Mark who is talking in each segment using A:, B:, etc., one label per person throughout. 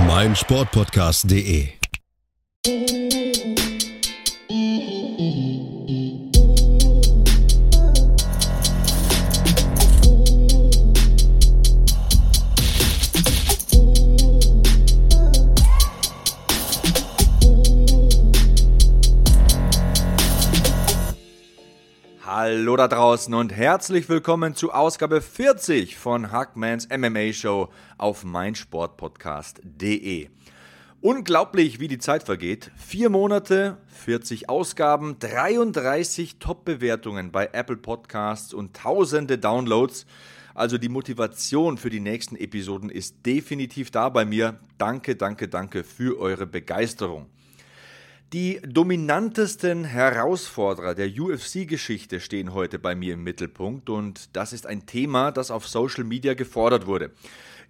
A: meinsportpodcast.de.
B: Hallo da draußen und herzlich willkommen zu Ausgabe 40 von Hackmans MMA Show auf meinsportpodcast.de. Unglaublich, wie die Zeit vergeht. Vier Monate, 40 Ausgaben, 33 Top-Bewertungen bei Apple Podcasts und tausende Downloads. Also die Motivation für die nächsten Episoden ist definitiv da bei mir. Danke, danke, danke für eure Begeisterung. Die dominantesten Herausforderer der UFC-Geschichte stehen heute bei mir im Mittelpunkt und das ist ein Thema, das auf Social Media gefordert wurde.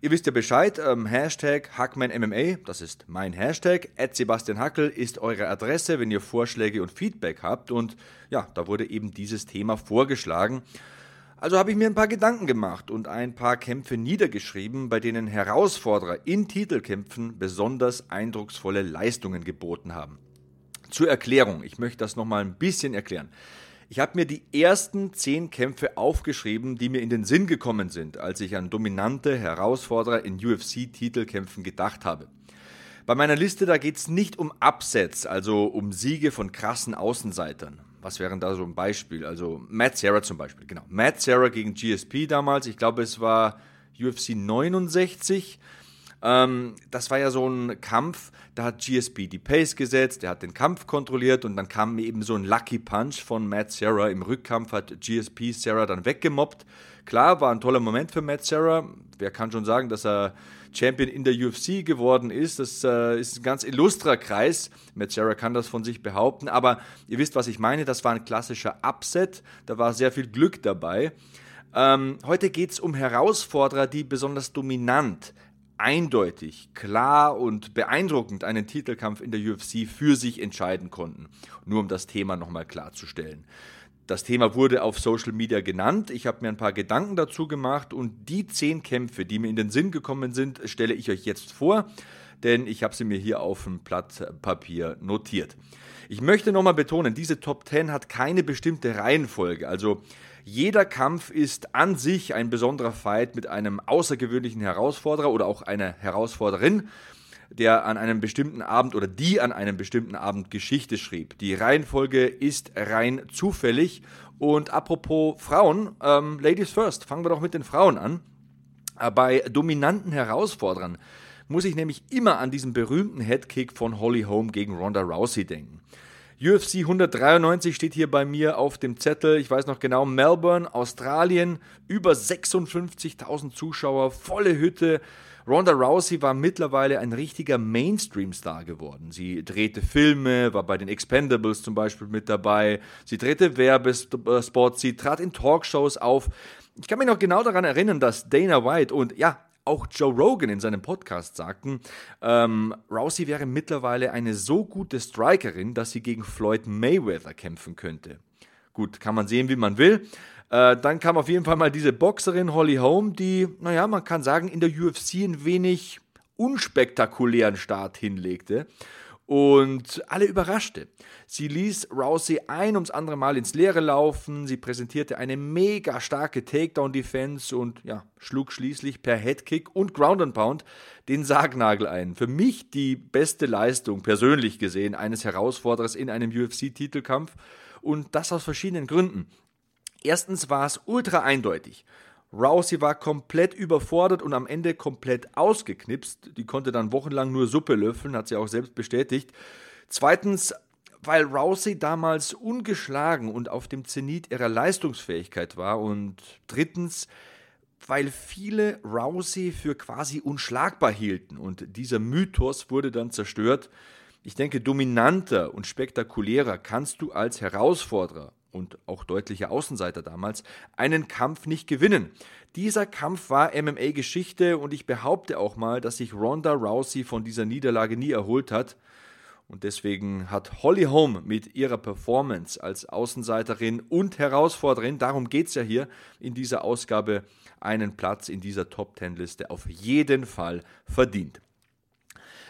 B: Ihr wisst ja Bescheid, ähm, Hashtag HackmanMMA, das ist mein Hashtag, Sebastian Hackel ist eure Adresse, wenn ihr Vorschläge und Feedback habt und ja, da wurde eben dieses Thema vorgeschlagen. Also habe ich mir ein paar Gedanken gemacht und ein paar Kämpfe niedergeschrieben, bei denen Herausforderer in Titelkämpfen besonders eindrucksvolle Leistungen geboten haben. Zur Erklärung, ich möchte das nochmal ein bisschen erklären. Ich habe mir die ersten zehn Kämpfe aufgeschrieben, die mir in den Sinn gekommen sind, als ich an dominante Herausforderer in UFC-Titelkämpfen gedacht habe. Bei meiner Liste, da geht es nicht um Upsets, also um Siege von krassen Außenseitern. Was wären da so ein Beispiel? Also Matt Serra zum Beispiel, genau. Matt Serra gegen GSP damals, ich glaube es war UFC 69. Ähm, das war ja so ein Kampf, da hat GSP die Pace gesetzt, der hat den Kampf kontrolliert und dann kam eben so ein Lucky Punch von Matt Serra. Im Rückkampf hat GSP Serra dann weggemobbt. Klar, war ein toller Moment für Matt Serra. Wer kann schon sagen, dass er Champion in der UFC geworden ist. Das äh, ist ein ganz illustrer Kreis. Matt Serra kann das von sich behaupten. Aber ihr wisst, was ich meine. Das war ein klassischer Upset. Da war sehr viel Glück dabei. Ähm, heute geht es um Herausforderer, die besonders dominant eindeutig, klar und beeindruckend einen Titelkampf in der UFC für sich entscheiden konnten. Nur um das Thema nochmal klarzustellen. Das Thema wurde auf Social Media genannt. Ich habe mir ein paar Gedanken dazu gemacht und die zehn Kämpfe, die mir in den Sinn gekommen sind, stelle ich euch jetzt vor, denn ich habe sie mir hier auf dem Blatt Papier notiert. Ich möchte nochmal betonen, diese Top 10 hat keine bestimmte Reihenfolge. Also jeder Kampf ist an sich ein besonderer Fight mit einem außergewöhnlichen Herausforderer oder auch einer Herausforderin, der an einem bestimmten Abend oder die an einem bestimmten Abend Geschichte schrieb. Die Reihenfolge ist rein zufällig. Und apropos Frauen, ähm, Ladies first, fangen wir doch mit den Frauen an. Äh, bei dominanten Herausforderern muss ich nämlich immer an diesen berühmten Headkick von Holly Holm gegen Ronda Rousey denken. UFC 193 steht hier bei mir auf dem Zettel. Ich weiß noch genau, Melbourne, Australien, über 56.000 Zuschauer, volle Hütte. Ronda Rousey war mittlerweile ein richtiger Mainstream-Star geworden. Sie drehte Filme, war bei den Expendables zum Beispiel mit dabei. Sie drehte Werbespots, sie trat in Talkshows auf. Ich kann mich noch genau daran erinnern, dass Dana White und ja, auch Joe Rogan in seinem Podcast sagten, ähm, Rousey wäre mittlerweile eine so gute Strikerin, dass sie gegen Floyd Mayweather kämpfen könnte. Gut, kann man sehen, wie man will. Äh, dann kam auf jeden Fall mal diese Boxerin Holly Holm, die, naja, man kann sagen, in der UFC ein wenig unspektakulären Start hinlegte und alle überraschte. Sie ließ Rousey ein ums andere Mal ins Leere laufen, sie präsentierte eine mega starke Takedown-Defense und ja, schlug schließlich per Headkick und Ground and Pound den Sargnagel ein. Für mich die beste Leistung, persönlich gesehen, eines Herausforderers in einem UFC-Titelkampf und das aus verschiedenen Gründen. Erstens war es ultra eindeutig. Rousey war komplett überfordert und am Ende komplett ausgeknipst. Die konnte dann wochenlang nur Suppe löffeln, hat sie auch selbst bestätigt. Zweitens, weil Rousey damals ungeschlagen und auf dem Zenit ihrer Leistungsfähigkeit war. Und drittens, weil viele Rousey für quasi unschlagbar hielten. Und dieser Mythos wurde dann zerstört. Ich denke, dominanter und spektakulärer kannst du als Herausforderer und auch deutlicher Außenseiter damals einen Kampf nicht gewinnen. Dieser Kampf war MMA-Geschichte und ich behaupte auch mal, dass sich Ronda Rousey von dieser Niederlage nie erholt hat. Und deswegen hat Holly Holm mit ihrer Performance als Außenseiterin und Herausforderin, darum geht es ja hier in dieser Ausgabe, einen Platz in dieser Top Ten Liste auf jeden Fall verdient.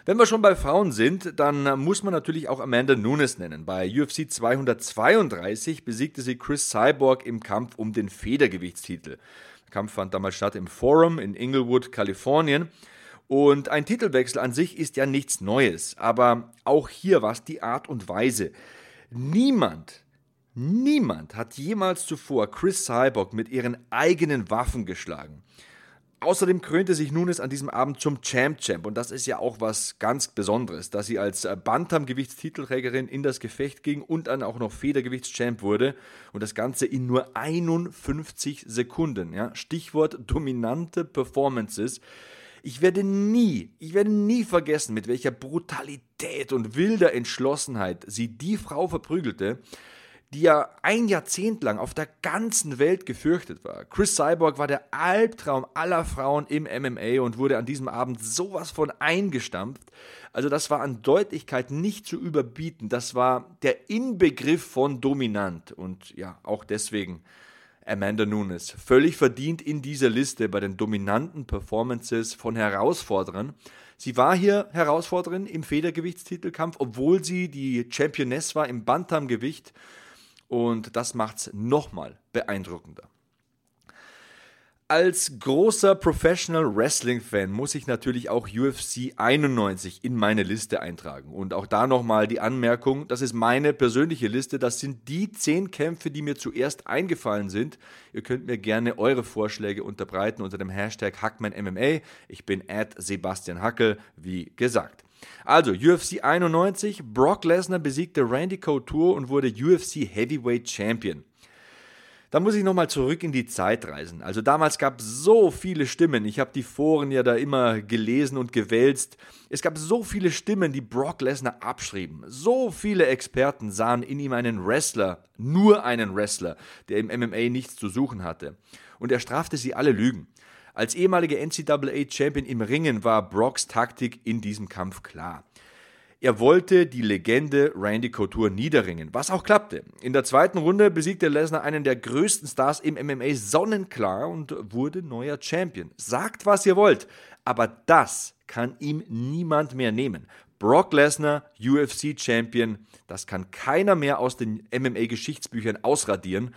B: Wenn wir schon bei Frauen sind, dann muss man natürlich auch Amanda Nunes nennen. Bei UFC 232 besiegte sie Chris Cyborg im Kampf um den Federgewichtstitel. Der Kampf fand damals statt im Forum in Inglewood, Kalifornien. Und ein Titelwechsel an sich ist ja nichts Neues, aber auch hier war es die Art und Weise. Niemand, niemand hat jemals zuvor Chris Cyborg mit ihren eigenen Waffen geschlagen. Außerdem krönte sich Nunes an diesem Abend zum Champ Champ und das ist ja auch was ganz Besonderes, dass sie als äh, Bantam-Gewichtstitelträgerin in das Gefecht ging und dann auch noch Federgewichtschamp wurde und das Ganze in nur 51 Sekunden. Ja? Stichwort dominante Performances. Ich werde nie, ich werde nie vergessen, mit welcher Brutalität und wilder Entschlossenheit sie die Frau verprügelte, die ja ein Jahrzehnt lang auf der ganzen Welt gefürchtet war. Chris Cyborg war der Albtraum aller Frauen im MMA und wurde an diesem Abend sowas von eingestampft. Also das war an Deutlichkeit nicht zu überbieten. Das war der Inbegriff von dominant und ja, auch deswegen Amanda Nunes. Völlig verdient in dieser Liste bei den dominanten Performances von Herausforderern. Sie war hier Herausforderin im Federgewichtstitelkampf, obwohl sie die Championess war im Bantamgewicht. Und das macht es nochmal beeindruckender. Als großer Professional Wrestling Fan muss ich natürlich auch UFC 91 in meine Liste eintragen. Und auch da nochmal die Anmerkung, das ist meine persönliche Liste. Das sind die zehn Kämpfe, die mir zuerst eingefallen sind. Ihr könnt mir gerne eure Vorschläge unterbreiten unter dem Hashtag HackmanMMA. Ich bin at Sebastian Hackel, wie gesagt. Also, UFC 91, Brock Lesnar besiegte Randy Couture und wurde UFC Heavyweight Champion. Da muss ich nochmal zurück in die Zeit reisen. Also damals gab es so viele Stimmen. Ich habe die Foren ja da immer gelesen und gewälzt. Es gab so viele Stimmen, die Brock Lesnar abschrieben. So viele Experten sahen in ihm einen Wrestler, nur einen Wrestler, der im MMA nichts zu suchen hatte. Und er strafte sie alle Lügen. Als ehemaliger NCAA-Champion im Ringen war Brocks Taktik in diesem Kampf klar. Er wollte die Legende Randy Couture niederringen, was auch klappte. In der zweiten Runde besiegte Lesnar einen der größten Stars im MMA sonnenklar und wurde neuer Champion. Sagt, was ihr wollt, aber das kann ihm niemand mehr nehmen. Brock Lesnar, UFC Champion, das kann keiner mehr aus den MMA-Geschichtsbüchern ausradieren.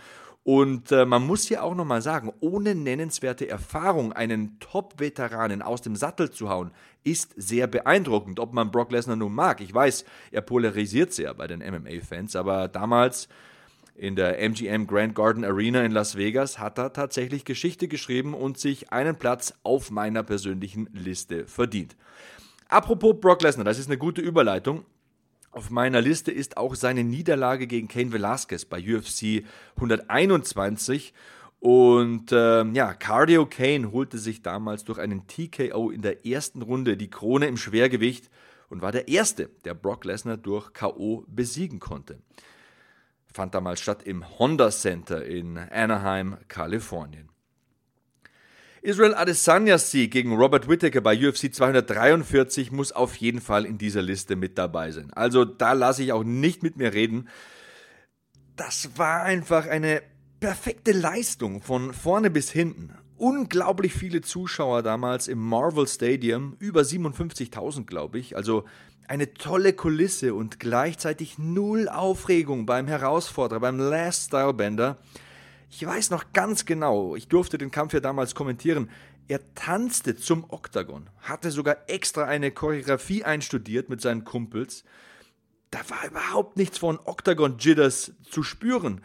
B: Und äh, man muss hier auch nochmal sagen, ohne nennenswerte Erfahrung einen Top-Veteranen aus dem Sattel zu hauen, ist sehr beeindruckend. Ob man Brock Lesnar nun mag, ich weiß, er polarisiert sehr bei den MMA-Fans, aber damals in der MGM Grand Garden Arena in Las Vegas hat er tatsächlich Geschichte geschrieben und sich einen Platz auf meiner persönlichen Liste verdient. Apropos Brock Lesnar, das ist eine gute Überleitung. Auf meiner Liste ist auch seine Niederlage gegen Kane Velasquez bei UFC 121. Und ähm, ja, Cardio Kane holte sich damals durch einen TKO in der ersten Runde die Krone im Schwergewicht und war der Erste, der Brock Lesnar durch KO besiegen konnte. Fand damals statt im Honda Center in Anaheim, Kalifornien. Israel Adesanyas Sieg gegen Robert Whittaker bei UFC 243 muss auf jeden Fall in dieser Liste mit dabei sein. Also da lasse ich auch nicht mit mir reden. Das war einfach eine perfekte Leistung von vorne bis hinten. Unglaublich viele Zuschauer damals im Marvel Stadium, über 57.000 glaube ich. Also eine tolle Kulisse und gleichzeitig null Aufregung beim Herausforderer, beim Last Stylebender. Ich weiß noch ganz genau, ich durfte den Kampf ja damals kommentieren. Er tanzte zum Oktagon, hatte sogar extra eine Choreografie einstudiert mit seinen Kumpels. Da war überhaupt nichts von Octagon Jitters zu spüren.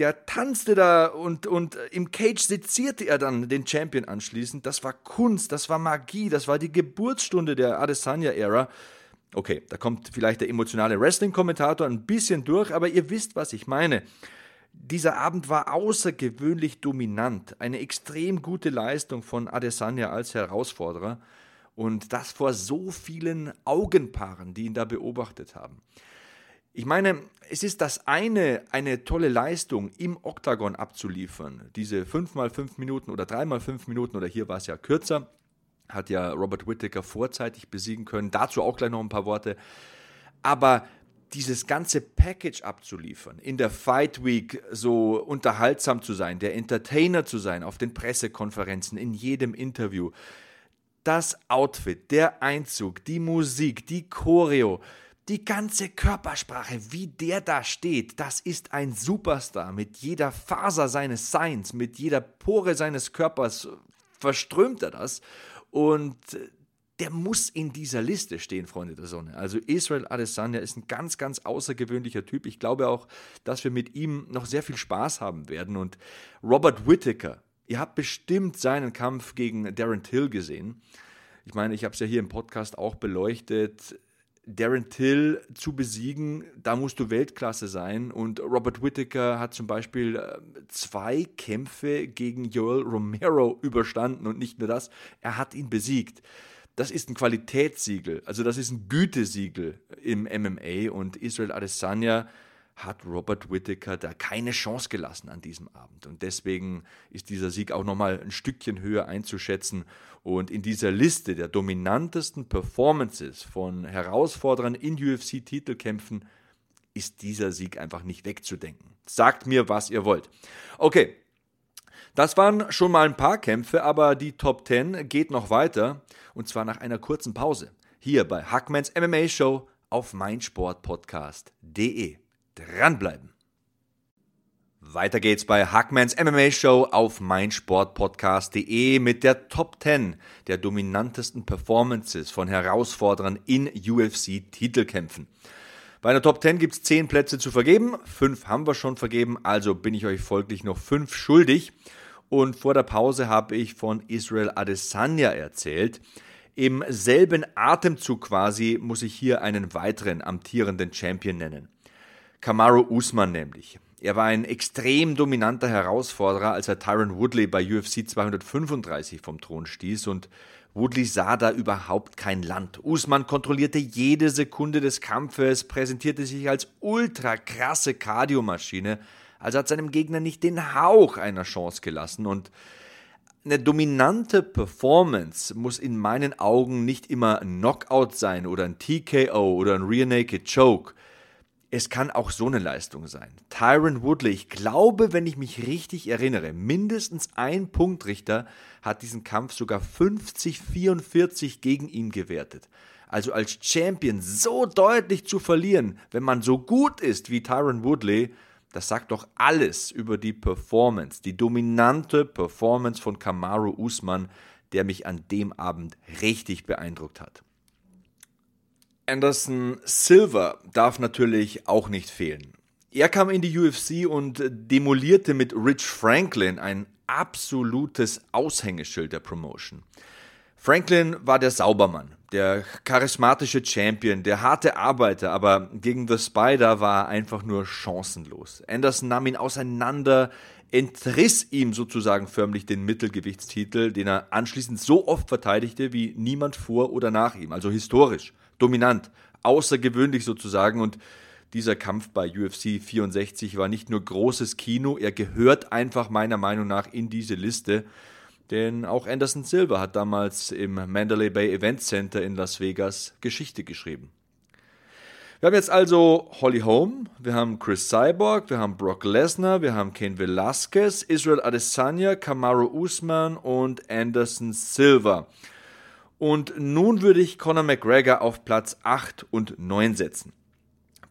B: der tanzte da und, und im Cage sezierte er dann den Champion anschließend. Das war Kunst, das war Magie, das war die Geburtsstunde der Adesanya-Ära. Okay, da kommt vielleicht der emotionale Wrestling-Kommentator ein bisschen durch, aber ihr wisst, was ich meine. Dieser Abend war außergewöhnlich dominant, eine extrem gute Leistung von Adesanya als Herausforderer und das vor so vielen Augenpaaren, die ihn da beobachtet haben. Ich meine, es ist das eine, eine tolle Leistung im Oktagon abzuliefern. Diese 5 mal 5 Minuten oder 3 mal 5 Minuten oder hier war es ja kürzer, hat ja Robert Whittaker vorzeitig besiegen können. Dazu auch gleich noch ein paar Worte. Aber dieses ganze Package abzuliefern, in der Fight Week so unterhaltsam zu sein, der Entertainer zu sein, auf den Pressekonferenzen, in jedem Interview, das Outfit, der Einzug, die Musik, die Choreo, die ganze Körpersprache, wie der da steht, das ist ein Superstar. Mit jeder Faser seines Seins, mit jeder Pore seines Körpers verströmt er das. Und der muss in dieser Liste stehen, Freunde der Sonne. Also Israel Adesanya ist ein ganz, ganz außergewöhnlicher Typ. Ich glaube auch, dass wir mit ihm noch sehr viel Spaß haben werden. Und Robert Whittaker, ihr habt bestimmt seinen Kampf gegen Darren Till gesehen. Ich meine, ich habe es ja hier im Podcast auch beleuchtet. Darren Till zu besiegen, da musst du Weltklasse sein. Und Robert Whittaker hat zum Beispiel äh, zwei Kämpfe gegen Joel Romero überstanden und nicht nur das, er hat ihn besiegt das ist ein Qualitätssiegel, also das ist ein Gütesiegel im MMA und Israel Adesanya hat Robert Whittaker da keine Chance gelassen an diesem Abend. Und deswegen ist dieser Sieg auch nochmal ein Stückchen höher einzuschätzen. Und in dieser Liste der dominantesten Performances von Herausforderern in UFC-Titelkämpfen ist dieser Sieg einfach nicht wegzudenken. Sagt mir, was ihr wollt. Okay, das waren schon mal ein paar Kämpfe, aber die Top 10 geht noch weiter und zwar nach einer kurzen Pause. Hier bei Hackmans MMA Show auf meinsportpodcast.de. Dranbleiben! Weiter geht's bei Hackmans MMA Show auf meinsportpodcast.de mit der Top 10 der dominantesten Performances von Herausforderern in UFC-Titelkämpfen. Bei einer Top 10 gibt es 10 Plätze zu vergeben, 5 haben wir schon vergeben, also bin ich euch folglich noch 5 schuldig. Und vor der Pause habe ich von Israel Adesanya erzählt. Im selben Atemzug quasi muss ich hier einen weiteren amtierenden Champion nennen. Kamaru Usman nämlich. Er war ein extrem dominanter Herausforderer, als er Tyron Woodley bei UFC 235 vom Thron stieß und Woodley sah da überhaupt kein Land. Usman kontrollierte jede Sekunde des Kampfes, präsentierte sich als ultra krasse Kardiomaschine, also hat seinem Gegner nicht den Hauch einer Chance gelassen und eine dominante Performance muss in meinen Augen nicht immer ein Knockout sein oder ein TKO oder ein Rear Naked Choke. Es kann auch so eine Leistung sein. Tyron Woodley, ich glaube, wenn ich mich richtig erinnere, mindestens ein Punktrichter hat diesen Kampf sogar 50-44 gegen ihn gewertet. Also als Champion so deutlich zu verlieren, wenn man so gut ist wie Tyron Woodley, das sagt doch alles über die Performance, die dominante Performance von Kamaru Usman, der mich an dem Abend richtig beeindruckt hat. Anderson Silver darf natürlich auch nicht fehlen. Er kam in die UFC und demolierte mit Rich Franklin ein absolutes Aushängeschild der Promotion. Franklin war der Saubermann, der charismatische Champion, der harte Arbeiter, aber gegen The Spider war er einfach nur chancenlos. Anderson nahm ihn auseinander, entriss ihm sozusagen förmlich den Mittelgewichtstitel, den er anschließend so oft verteidigte wie niemand vor oder nach ihm, also historisch, dominant, außergewöhnlich sozusagen und dieser Kampf bei UFC 64 war nicht nur großes Kino, er gehört einfach meiner Meinung nach in diese Liste. Denn auch Anderson Silva hat damals im Mandalay Bay Event Center in Las Vegas Geschichte geschrieben. Wir haben jetzt also Holly Holm, wir haben Chris Cyborg, wir haben Brock Lesnar, wir haben Ken Velasquez, Israel Adesanya, Kamaru Usman und Anderson Silva. Und nun würde ich Conor McGregor auf Platz 8 und 9 setzen.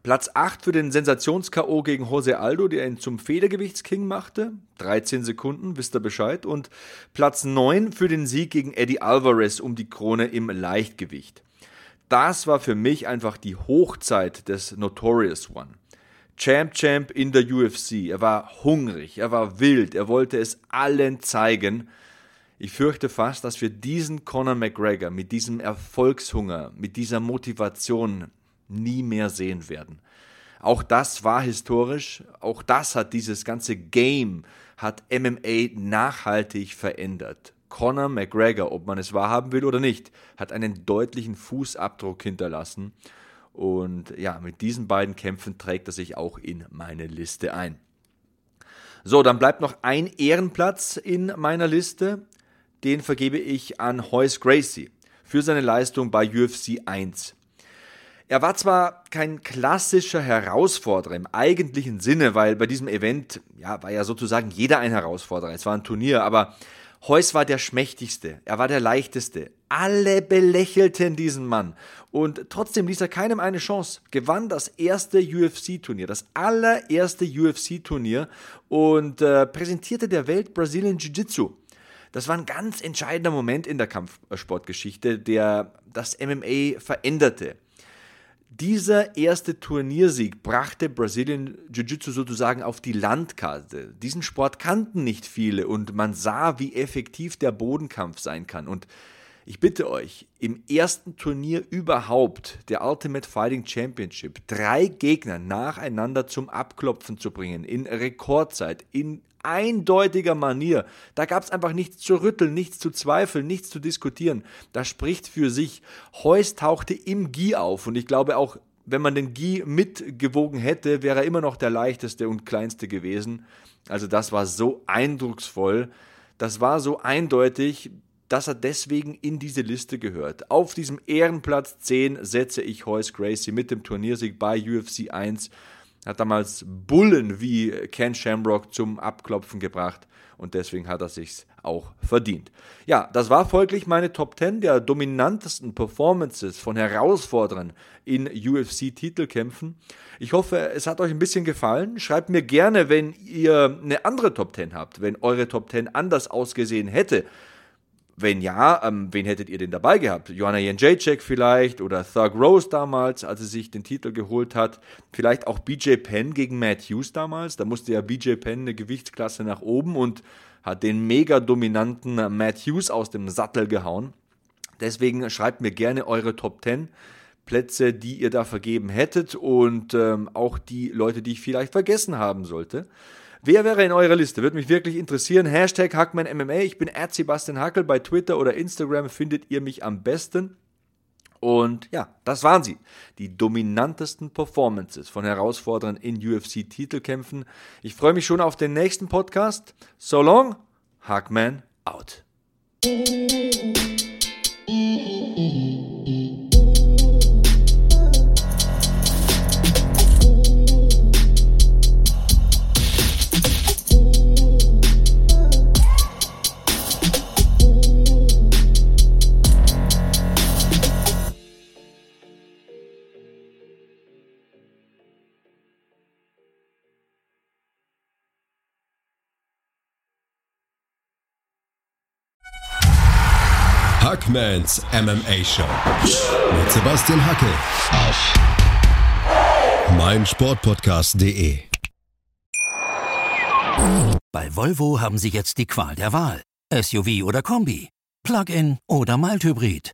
B: Platz 8 für den Sensations-K.O. gegen Jose Aldo, der ihn zum Federgewichtsking machte. 13 Sekunden, wisst ihr Bescheid. Und Platz 9 für den Sieg gegen Eddie Alvarez um die Krone im Leichtgewicht. Das war für mich einfach die Hochzeit des Notorious One. Champ Champ in der UFC. Er war hungrig, er war wild, er wollte es allen zeigen. Ich fürchte fast, dass wir diesen Conor McGregor mit diesem Erfolgshunger, mit dieser Motivation nie mehr sehen werden. Auch das war historisch, auch das hat dieses ganze Game, hat MMA nachhaltig verändert. Conor McGregor, ob man es wahrhaben will oder nicht, hat einen deutlichen Fußabdruck hinterlassen. Und ja, mit diesen beiden Kämpfen trägt er sich auch in meine Liste ein. So, dann bleibt noch ein Ehrenplatz in meiner Liste. Den vergebe ich an Hoyce Gracie für seine Leistung bei UFC 1. Er war zwar kein klassischer Herausforderer im eigentlichen Sinne, weil bei diesem Event ja, war ja sozusagen jeder ein Herausforderer. Es war ein Turnier, aber Heus war der schmächtigste, er war der leichteste. Alle belächelten diesen Mann. Und trotzdem ließ er keinem eine Chance. Gewann das erste UFC-Turnier, das allererste UFC-Turnier und äh, präsentierte der Welt Brazilian Jiu-Jitsu. Das war ein ganz entscheidender Moment in der Kampfsportgeschichte, der das MMA veränderte. Dieser erste Turniersieg brachte Brazilian Jiu-Jitsu sozusagen auf die Landkarte. Diesen Sport kannten nicht viele und man sah, wie effektiv der Bodenkampf sein kann. Und ich bitte euch, im ersten Turnier überhaupt der Ultimate Fighting Championship drei Gegner nacheinander zum Abklopfen zu bringen, in Rekordzeit, in eindeutiger Manier. Da gab es einfach nichts zu rütteln, nichts zu zweifeln, nichts zu diskutieren. Das spricht für sich. Heus tauchte im Gi auf und ich glaube auch, wenn man den Gi mitgewogen hätte, wäre er immer noch der leichteste und kleinste gewesen. Also das war so eindrucksvoll. Das war so eindeutig, dass er deswegen in diese Liste gehört. Auf diesem Ehrenplatz 10 setze ich Heus Gracie mit dem Turniersieg bei UFC 1 hat damals Bullen wie Ken Shamrock zum Abklopfen gebracht und deswegen hat er sich's auch verdient. Ja, das war folglich meine Top 10 der dominantesten Performances von Herausforderern in UFC-Titelkämpfen. Ich hoffe, es hat euch ein bisschen gefallen. Schreibt mir gerne, wenn ihr eine andere Top 10 habt, wenn eure Top 10 anders ausgesehen hätte. Wenn ja, ähm, wen hättet ihr denn dabei gehabt? Joanna Jędrzejczyk vielleicht oder Thug Rose damals, als sie sich den Titel geholt hat. Vielleicht auch BJ Penn gegen Matt Hughes damals. Da musste ja BJ Penn eine Gewichtsklasse nach oben und hat den mega dominanten Matt Hughes aus dem Sattel gehauen. Deswegen schreibt mir gerne eure Top 10 Plätze, die ihr da vergeben hättet und ähm, auch die Leute, die ich vielleicht vergessen haben sollte. Wer wäre in eurer Liste? Würde mich wirklich interessieren. Hashtag HackmanMMA. Ich bin Sebastian Hackel. Bei Twitter oder Instagram findet ihr mich am besten. Und ja, das waren sie. Die dominantesten Performances von Herausforderern in UFC-Titelkämpfen. Ich freue mich schon auf den nächsten Podcast. So long, Hackman out.
A: Hackmans MMA Show mit Sebastian Hacke auf meinsportpodcast.de.
C: Bei Volvo haben Sie jetzt die Qual der Wahl. SUV oder Kombi, Plug-in oder Mild-Hybrid,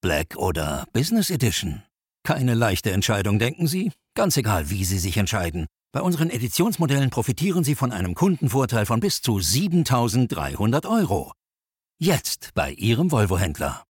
C: Black oder Business Edition. Keine leichte Entscheidung, denken Sie? Ganz egal, wie Sie sich entscheiden. Bei unseren Editionsmodellen profitieren Sie von einem Kundenvorteil von bis zu 7300 Euro. Jetzt bei Ihrem Volvo-Händler.